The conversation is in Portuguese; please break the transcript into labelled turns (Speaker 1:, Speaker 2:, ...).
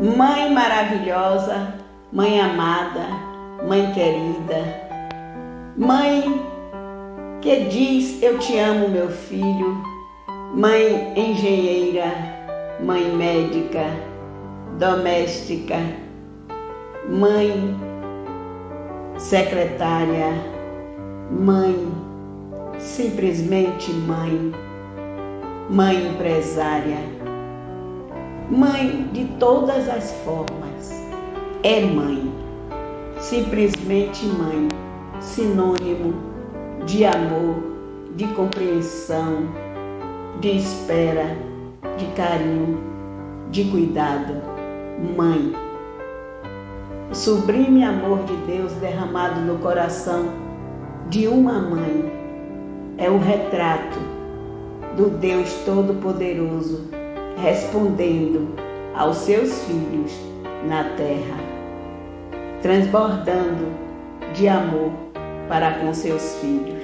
Speaker 1: Mãe maravilhosa, mãe amada, mãe querida, mãe que diz eu te amo, meu filho, mãe engenheira, mãe médica, doméstica, mãe secretária, mãe, simplesmente mãe, mãe empresária, mãe de todas as formas, é mãe, simplesmente mãe, sinônimo de amor, de compreensão, de espera, de carinho, de cuidado, mãe. O sublime amor de Deus derramado no coração de uma mãe é o retrato do Deus Todo-Poderoso respondendo aos seus filhos na terra, transbordando de amor para com seus filhos.